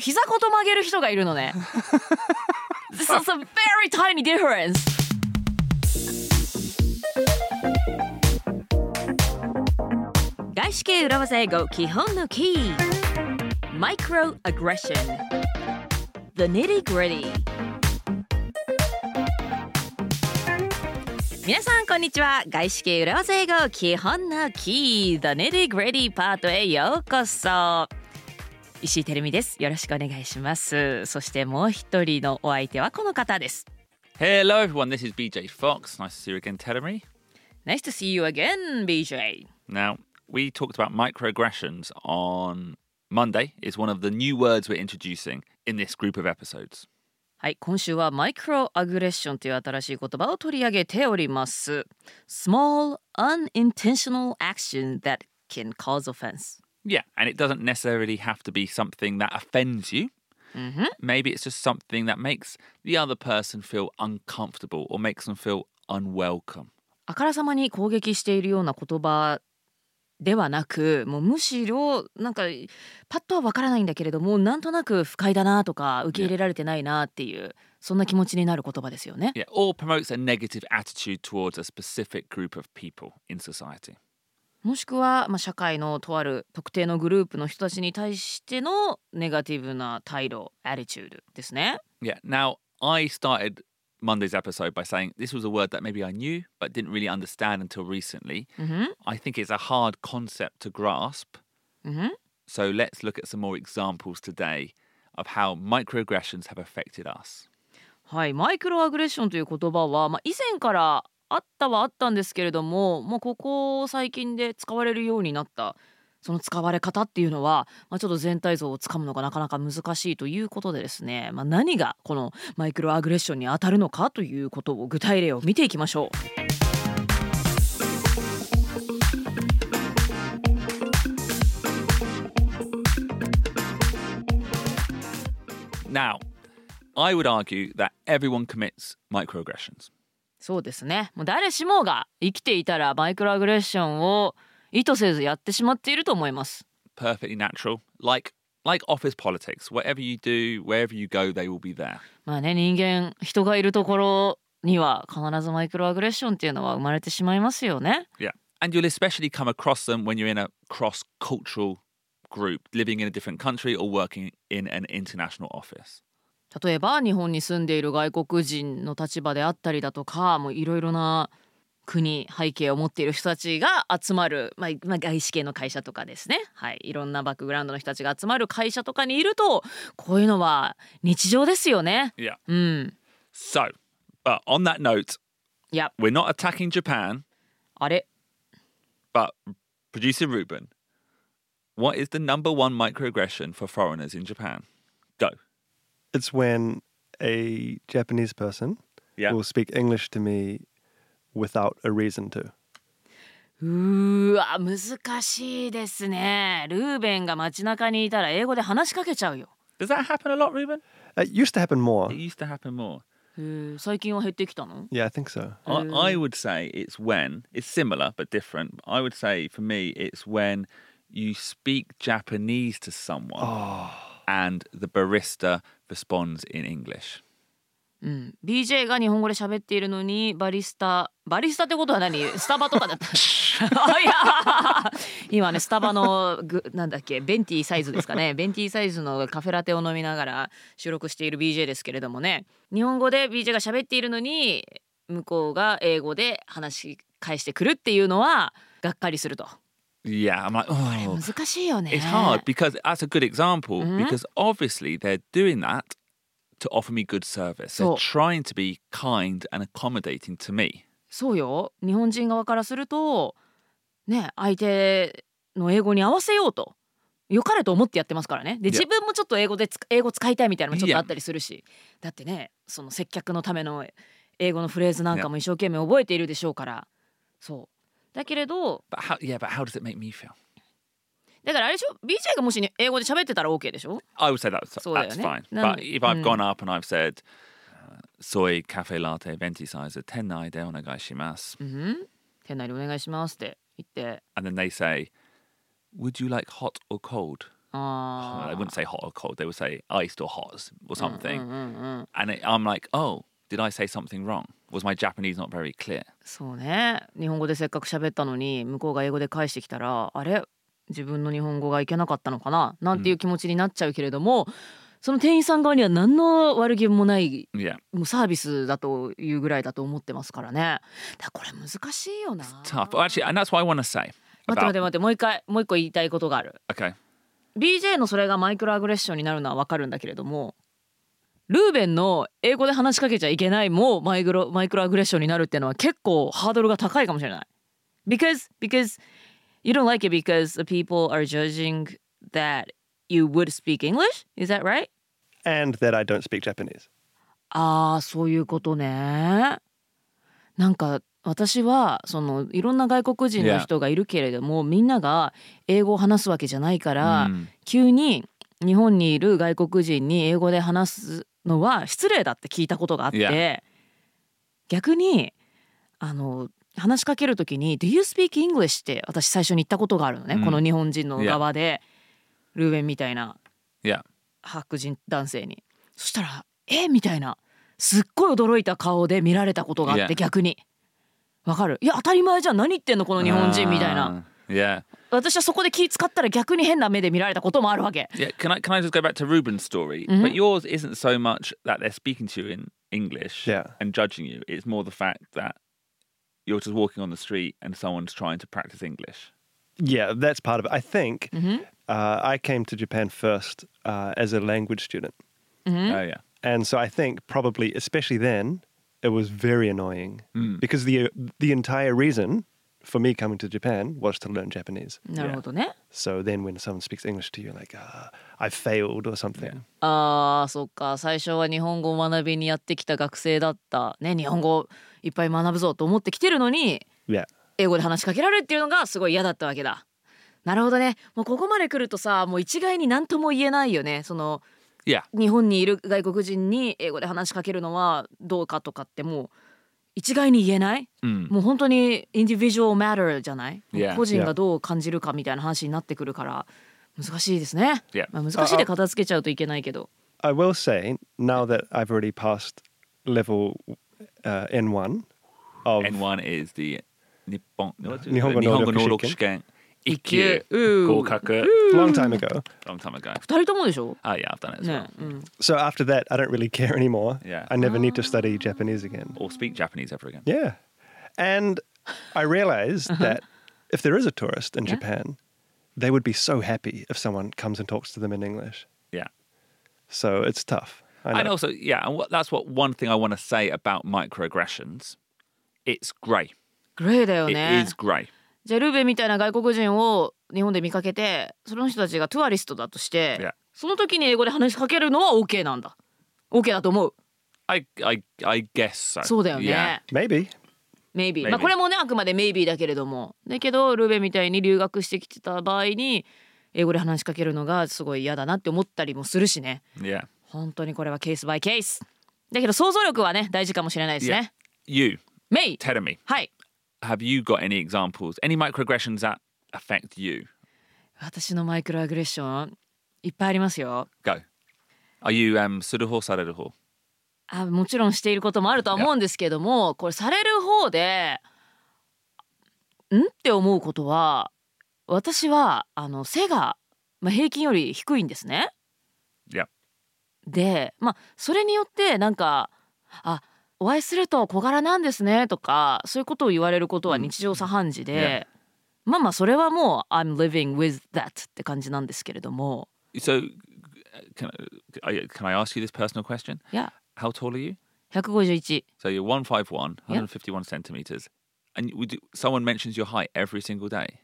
膝ごと曲げる人がいるのね This is a very tiny difference 外資系裏技英語基本のキー Microaggression The nitty gritty 皆さんこんにちは外資系裏技英語基本のキー The nitty gritty パートへようこそ石井てるみですよろしくお願いしますそしてもう一人のお相手はこの方です Hello everyone, this is BJ Fox. Nice to see you again, Telemi. Nice to see you again BJ Now, we talked about microaggressions on Monday. It's one of the new words we're introducing in this group of episodes. はい今週はマイクロアグレッションという新しい言葉を取り上げております Small unintentional action that can cause offense Yeah, and it doesn't necessarily have to be something that offends you. Maybe it's just something that makes the other person feel uncomfortable or makes them feel unwelcome. あからさまに攻撃しているような言葉ではなくもうむしろなんかパッとはわからないんだけれどもなんとなく不快だなとか受け入れられてないなっていうそんな気持ちになる言葉ですよね。 Yeah, or promotes a negative attitude towards a specific group of people in society. もしくは、まあ、社会のとある特定のグループの人たちに対してのネガティブな態度 attitude ですね。Yeah. Now, I started Monday's episode by saying this was a word that maybe I knew but didn't really understand until recently. I think it's a hard concept to grasp. So let's look at some more examples today of how microaggressions have affected us. はい、マイクロアグレッションという言葉は、まあ、以前からあったはあったんですけれどももうここ最近で使われるようになったその使われ方っていうのは、まあ、ちょっと全体像をつかむのがなかなか難しいということでですね、まあ、何がこのマイクロアグレッションに当たるのかということを具体例を見ていきましょう。Now, I would argue that everyone commits microaggressions. そうですねもう誰しもが生きていたらマイクロアグレッションを意図せずやってしまっていると思います。Perfectly natural. Like like office politics. Whatever you do, wherever you go, they will be there. まあね人間人がいるところには必ずマイクロアグレッションっていうのは生まれてしまいますよね。Yeah. And you'll especially come across them when you're in a cross cultural group, living in a different country or working in an international office. 例えば日本に住んでいる外国人の立場であったりだとかもういろいろな国背景を持っている人たちが集まる、まあまあ、外資系の会社とかですね、はい、いろんなバックグラウンドの人たちが集まる会社とかにいるとこういうのは日常ですよね。Yeah. うん、So, but on that note, いや we're not attacking Japan, あれ？But producer Ruben, what is the number one microaggression for foreigners in Japan? Go. It's when a Japanese person yeah. will speak English to me without a reason to. うわ難しいですね。ルーベンが街中にいたら英語で話しかけちゃうよ。Does ah, that happen a lot, Ruben? It used to happen more. It used to happen more. 最近は減ってきたの Yeah, I think so. I, I would say it's when, it's similar but different. I would say for me it's when you speak Japanese to someone oh. and the barista responds in English. BJ が日本語で喋っているのにバリスタバリスタってことは何？スタバとかだった。あ いや今ねスタバのグなんだっけベンティサイズですかね。ベンティサイズのカフェラテを飲みながら収録している BJ ですけれどもね。日本語で BJ が喋っているのに向こうが英語で話し返してくるっていうのはがっかりすると Yeah, I'm like, oh, 難しいよね it's hard because that's a good example because obviously they're doing that to offer me good service. They're trying to be kind and accommodating to me. そうよ日本人側からするとね相手の英語に合わせようと良かれと思ってやってますからねで自分もちょっと英語でつ英語使いたいみたいなのもちょっとあったりするしだってねその接客のための英語のフレーズなんかも一生懸命覚えているでしょうからそうだけれど But how, yeah, but how does it make me feel? だからあれでしょ BJ がもし、ね、英語で喋ってたら OK でしょ I would say that's, そうだよ that's ね。 fine. なん But if I've Mm. gone up and I've said, uh, soy cafe latte venti size 店内でお願いします。うん店内でお願いしますって言って And then they say, would you like hot or cold? あ they wouldn't say hot or cold. They would say iced or hot or something. うんうんうん。 And it, I'm like, oh, did I say something wrong? Was my Japanese not very clear? そうね日本語でせっかく喋ったのに向こうが英語で返してきたらあれ？自分の日本語がいけなかったのかな？なんていう気持ちになっちゃうけれども、その店員さん側には何の悪気もない.もうサービスだというぐらいだと思ってますからねだからこれ難しいよな Tough. Actually, and that's what I want to say. 待って待って待ってもう一回もう一個言いたいことがある okay. BJ のそれがマイクロアグレッションになるのはわかるんだけれどもルーベンの英語で話しかけちゃいけないもマイクロマイクロアグレッションになるっていうのは結構ハードルが高いかもしれない。Because because you don't like it because the people are judging that you would speak English? Is that right? And that I don't speak Japanese. ああそういうことね。なんか私はそのいろんな外国人の人がいるけれども、みんなが英語を話すわけじゃないから、Mm. 急に日本にいる外国人に英語で話すのは失礼だって聞いたことがあって.逆にあの話しかける時に「Do you speak English?」って私最初に言ったことがあるのね、うんこの日本人の側で、ルーベンみたいな.白人男性にそしたら「え？みたいなすっごい驚いた顔で見られたことがあって.逆にわかる？いや当たり前じゃん何言ってんのこの日本人みたいな Uh, yeah. 私はそこで気使ったら逆に変な目で見られたこともあるわけ Yeah. Can I can I just go back to Ruben's story? But yours isn't so much that they're speaking to you in English Yeah. and judging you. It's more the fact that you're just walking on the street and someone's trying to practice English. Yeah, that's part of it. I think uh, I came to Japan first uh, as a language student. Oh yeah. And so I think probably, especially then, it was very annoying because the the entire reason for me coming to Japan was to learn Japanese. なるほどね。So then when someone speaks English to you, like, uh, I failed or something. あーそっか最初は日本語を学びにやってきた学生だったね日本語いっぱい学ぶぞと思ってきてるのに Yeah. 英語で話しかけられるっていうのがすごい嫌だったわけだ。なるほどねもうここまで来るとさもう一概に何とも言えないよねその Yeah. 日本にいる外国人に英語で話しかけるのはどうかとかってもう一概に言えない、Mm. もう本当にインディビジュアルマターじゃない、Yeah. 個人がどう感じるかみたいな話になってくるから難しいですね、Yeah. まあ、難しいで片付けちゃうといけないけど I will say now that I've already passed level uh, N1 of N1 is the? 日本。日本語能力試験。一級。うー合格。 long time ago. Long time ago. 二人ともでしょ Oh yeah, I've done it as ね well. うん、 So after that, I don't really care anymore. Yeah. I never need to study Japanese again. Or speak Japanese ever again. Yeah. And I realized that if there is a tourist in Japan, they would be so happy if someone comes and talks to them in English. Yeah. So it's tough. I know. And also, yeah, and what, that's what one thing I want to say about microaggressions. It's grey. グレーだよ It ね is grey. じゃあルーベンみたいな外国人を日本で見かけてその人たちがトゥアリストだとして、Yeah. その時に英語で話しかけるのは OK なんだ。OK だと思う。I, I, I guess so. そうだよね、Yeah. Maybe. maybe, Maybe. まあこれもねあくまで maybe だけれども。だけどルーベンみたいに留学してきてた場合に英語で話しかけるのがすごい嫌だなって思ったりもするしね。Yeah. 本当にこれはケースバイケースだけど想像力はね大事かもしれないですね。You, メイ tell me, はい have you got any examples, any microaggressions that affect you? 私のマイクロアグレッションいっぱいありますよ Go. Are you um, する方される方？あもちろんしていることもあるとは思うんですけどもこれされる方でん？って思うことは私はあの背が、まあ、平均より低いんですね。でまあそれによってなんかあお会いすると小柄なんですねとかそういうことを言われることは日常茶飯事で、まあまあそれはもう I'm living with that って感じなんですけれども So, can I, can I ask you this personal question? いや How tall are you? 151 So you're 151, Yeah. 151 centimeters. And would you, someone mentions your height every single day?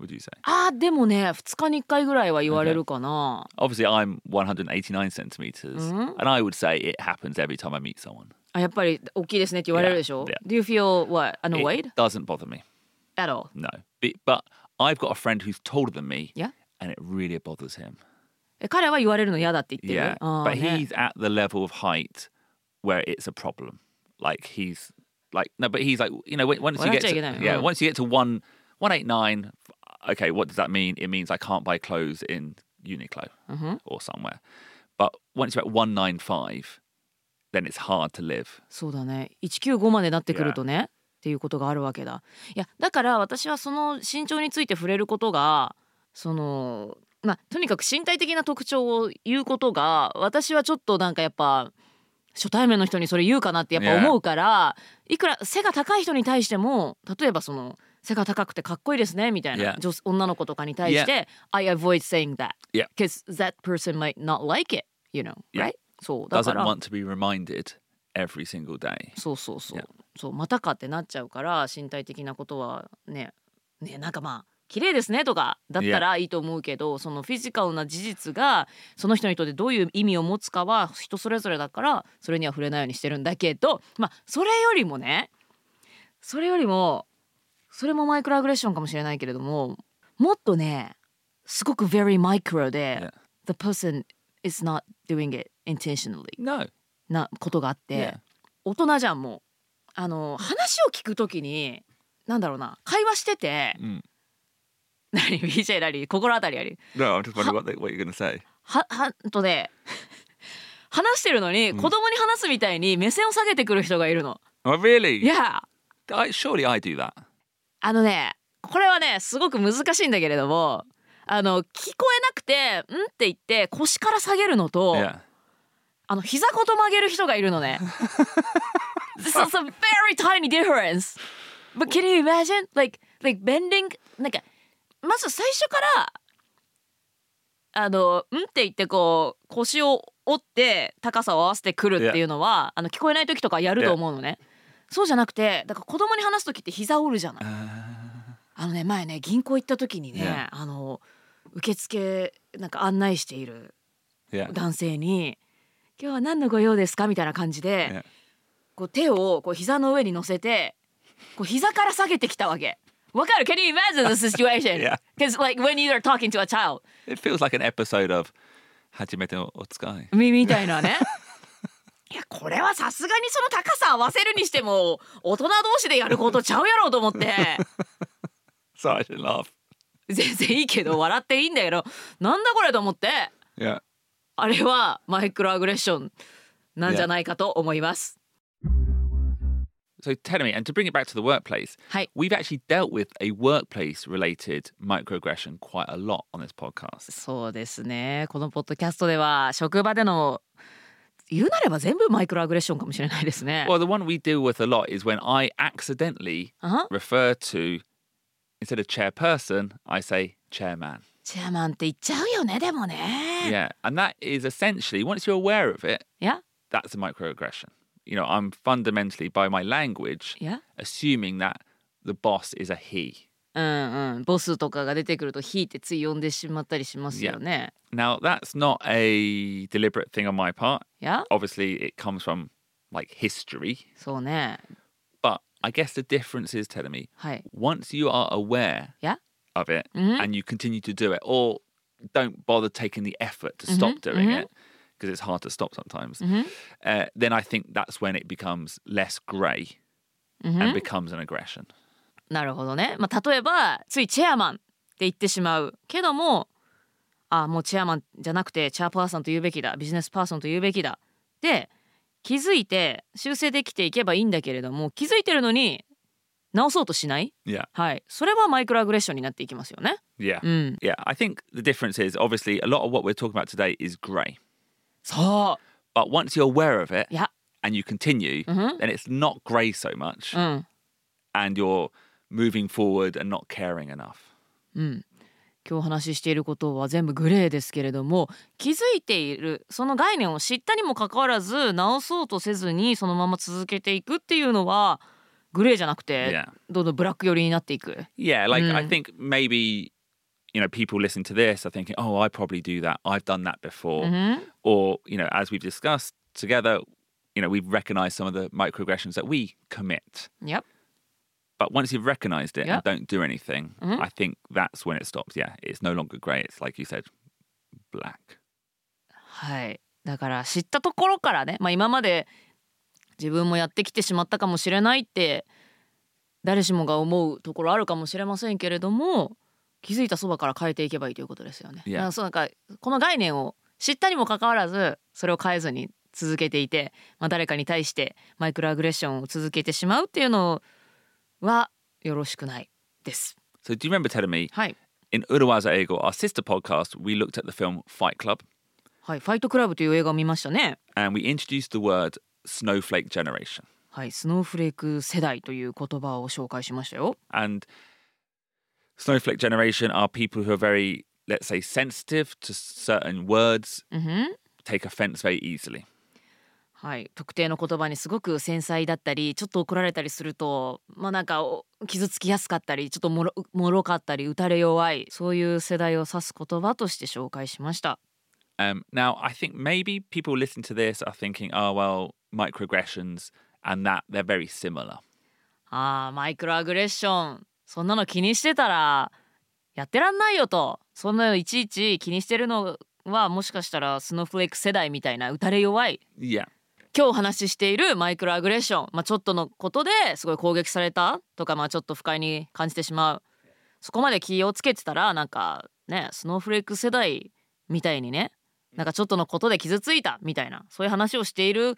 Would you say? あーでもね2日に1回ぐらいは言われるかな。Obviously, I'm 189 centimeters, and I would say it happens every time I meet someone. あやっぱり大きいですねって言われるでしょ、 Yeah, Do you feel what annoyed It doesn't bother me. at all? No. But, but I've got a friend who's taller than me, Yeah. and it really bothers him. え彼は言われるの嫌だって言ってる。 Yeah. あ But ーね he's at the level of height where it's a problem. Like he's like no, but he's like you know when- once you get to, Well, yeah oh. once you get to one one eight nine. Okay, what does that mean? It means I can't buy clothes in Uniqlo Mhm. or somewhere. But once you're at 195, then it's hard to live. そうだね195までなってくるとねっていうことがあるわけだいやだから私はその身長について触れることがそのまあとにかく身体的な特徴を言うことが私はちょっとなんかやっぱ初対面の人にそれ言うかなってやっぱ思うから、いくら背が高い人に対しても例えばその背が高くてかっこいいですねみたいな Yeah. 女女の子とかに対して、I avoid saying that Yeah. because that person might not like it you know Yeah. right? そうだか Doesn't ら want to be reminded every single day. そうそうそう、Yeah. そうまたかってなっちゃうから身体的なことはねねなんかまあ綺麗ですねとかだったらいいと思うけど、そのフィジカルな事実がその人にとってどういう意味を持つかは人それぞれだからそれには触れないようにしてるんだけどまあそれよりもねそれよりもそれもマイクロアグレッションかもしれないけれどももっとねすごく very micro で、Yeah. the person is not doing it intentionally No. なことがあって、Yeah. 大人じゃんもうあの話を聞くときになんだろうな会話してて、うん何？BJ なり心当たりあり？No, I'm just wondering what, they, what you're to say. ははんとね話してるのに、子供に話すみたいに目線を下げてくる人がいるの。Oh, really? いや I, surely I do that. あのねこれはねすごく難しいんだけれどもあの聞こえなくて「ん?」って言って腰から下げるのと、Yeah. あの膝ごと曲げる人がいるのね。This is a very tiny difference. But can you imagine? Like, like bending なんかまず最初からあの「ん?」って言ってこう腰を折って高さを合わせてくるっていうのは、あの聞こえない時とかやると思うのね。そうじゃなくてだから子供に話す時って膝折るじゃない。あのね前ね銀行行った時にね、あの受付なんか案内している.男性に「今日は何の御用ですか？みたいな感じで、こう手をこう膝の上に乗せてこう膝から下げてきたわけ。わかる？Can you imagine the situation? 初めてのお使い。み,みたいなね。いやこれはさすがにその高さ合わせるにしても大人同士でやることちゃうやろうと思って。全然いいけど笑っていいんだけどなんだこれと思って。Yeah. あれはマイクロアグレッションなんじゃないかと思います。So tell me, and to bring it back to the workplace, はい。we've actually dealt with a workplace related microaggression quite a lot on this podcast. そうですねこのポッドキャストでは職場での言うなれば全部マイクロアグレッションかもしれないですね。Well, the one we deal with a lot is when I accidentally refer to, instead of chairperson, I say chairman. チェアマンって言っちゃうよねでもね。 Yeah. And that is essentially, once you're aware of it, いや that's a microaggression. You know, I'm fundamentally, by my language, いや assuming that the boss is a he. うんうんボスとかが出てくると「ひ」ってつい呼んでしまったりしますよね。 Now, that's not a deliberate thing on my part. いや Obviously, it comes from like history. そうね But I guess the difference is telling me はい once you are aware いや Of it Mhm. and you continue to do it, or don't bother taking the effort to stop Mhm, doing mhm. it because it's hard to stop sometimes, うん uh, then I think that's when it becomes less ん and becomes an aggression. なるほどね、まあ、例えばついチェアマンって言ってしまうけどもあもうチェアマンじゃなくてチェアパーソンと言うべきだビジネスパーソンと言うべきだで気づいて修正できていけばいいんだけれども気づいてるのに直そうとしない Yeah. はいそれはマイクロアグレッションになっていきますよね Yeah. うん Yeah. I think the difference is obviously a lot of what we're talking about today is grey. そ But once you're aware of it ういや and you continue, Mhm. then it's not grey so much うん and you're moving forward and not caring enough. うん今日お話ししていることは全部グレーですけれども気づいているその概念を知ったにもかかわらず直そうとせずにそのまま続けていくっていうのはグレーじゃなくて Yeah. どんどんブラック寄りになっていく。Yeah, like I Mm. think maybe you know people listen to this are thinking, "Oh, I probably do that. I've done that before." うん Or you know, as we've discussed together, you know, we've recognized some of the microaggressions that we commit. いや But once you've recognized it Yeah. and don't do anything, Mhm. I think that's when it stops. Yeah, it's no longer grey. It's like you said, black. はいだから知ったところからね、まあ、今まで自分もやってきてしまったかもしれないって誰しもが思うところあるかもしれませんけれども気づいたそばから変えていけばいいということですよね。からそうなんかこの概念を知ったにもかかわらずそれを変えずに続けていて、まあ、誰かに対してマイクロアグレッションを続けてしまうっていうのはよろしくないです。So do you remember telling me はい。in Urawaza Ego, our sister podcast, we looked at the film Fight Club? はい、ファイトクラブという映画を見ましたね。and we introduced the word snowflake generation. はい、スノーフレーク世代という言葉を紹介しましたよ。And snowflake generation are people who are very, let's say, sensitive to certain words, うんふん take offense very easily. はい、特定の言葉にすごく繊細だったりちょっと怒られたりするとまあなんかお傷つきやすかったりちょっともろもろかったり打たれ弱いそういう世代を指す言葉として紹介しました。Um, now, I think maybe people listening to this are thinking, oh, well, microaggressions and that, they're very similar. あーマイクロアグレッションそんなの気にしてたらやってらんないよと。そんなのいちいち気にしてるのはもしかしたらスノーフレーク世代みたいな打たれ弱い。Yeah. 今日お話ししているマイクロアグレッション、まあ、ちょっとのことですごい攻撃されたとか、まあ、ちょっと不快に感じてしまう。そこまで気をつけてたらなんかねスノーフレーク世代みたいにねなんかちょっとのことで傷ついたみたいなそういう話をしている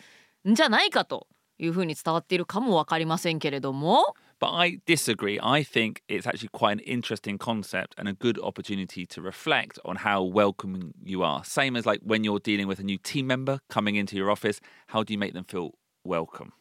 んじゃないかというふうに伝わっているかも分かりませんけれども But I disagree. I think it's actually quite an interesting concept and a good opportunity to reflect on how welcoming you are. Same as like when you're dealing with a new team member coming into your office, how do you make them feel welcome?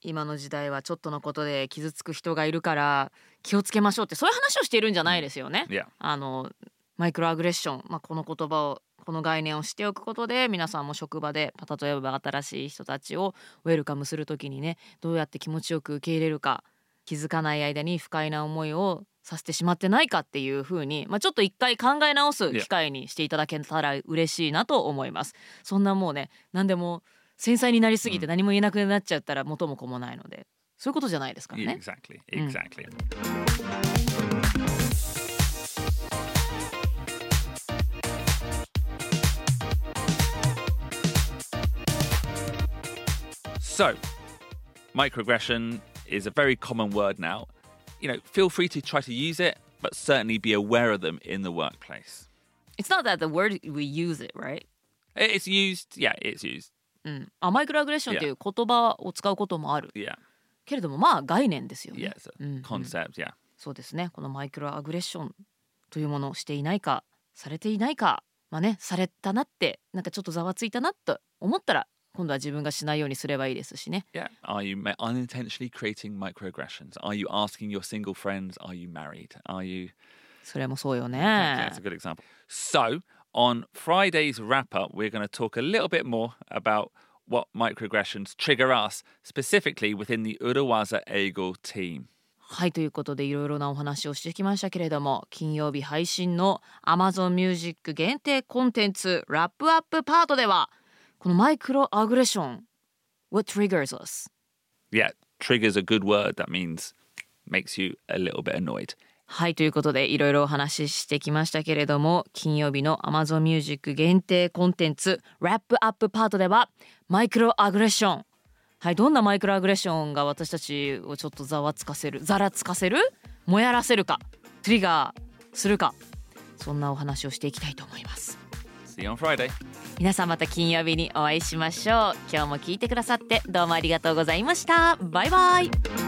今の時代はちょっとのことで傷つく人がいるから気をつけましょうってそういう話をしているんじゃないですよね。あのマイクロアグレッション、まあ、この言葉をこの概念を知っておくことで皆さんも職場でまあ例えば新しい人たちをウェルカムする時にねどうやって気持ちよく受け入れるか気づかない間に不快な思いをさせてしまってないかっていう風に、まあ、ちょっと一回考え直す機会にしていただけたら嬉しいなと思います。そんなもうね何でも繊細になりすぎて何も言えなくなっちゃったら元も子もないのでそういうことじゃないですからね。exactly. Exactly. So, microaggression is a very common word now. You know, feel free to try to use it, but certainly be aware of them in the workplace. It's not that the word we use it, right? It's used, yeah, it's used. うん、あマイクロアグレッションっていう言葉を使うこともある Yeah, けれどもまあ概念ですよね。Mm, concept, yeah. そうですねこのマイクロアグレッションというものをしていないかされていないかまあねされたなってなんかちょっとざわついたなと思ったら今度は自分がしないようにすればいいですしね。Yeah. Are you unintentionally creating microaggressions? Are you asking your single friends, are you married? Are you. それもそうよ Yeah, ね that's a。good example. So, on Friday's wrap up, we're going to talk a little bit more about what microaggressions trigger us, specifically within the Urawaza Eagle team. はいということでいろいろなお話をしてきましたけれども金曜日配信の Amazon Music 限定コンテンツラップアップパートではこのマイクロアグレッション What triggers us? Yeah, triggers a good word. That means makes you a little bit annoyed. はいということでいろいろお話ししてきましたけれども金曜日の Amazon Music 限定コンテンツラップアップパートではマイクロアグレッションはいどんなマイクロアグレッションが私たちをちょっとざわつかせるざらつかせる？もやらせるか？トリガーするか？そんなお話をしていきたいと思います See you on Friday. 皆さんまた金曜日にお会いしましょう。今日も聞いてくださってどうもありがとうございました。バイバイ。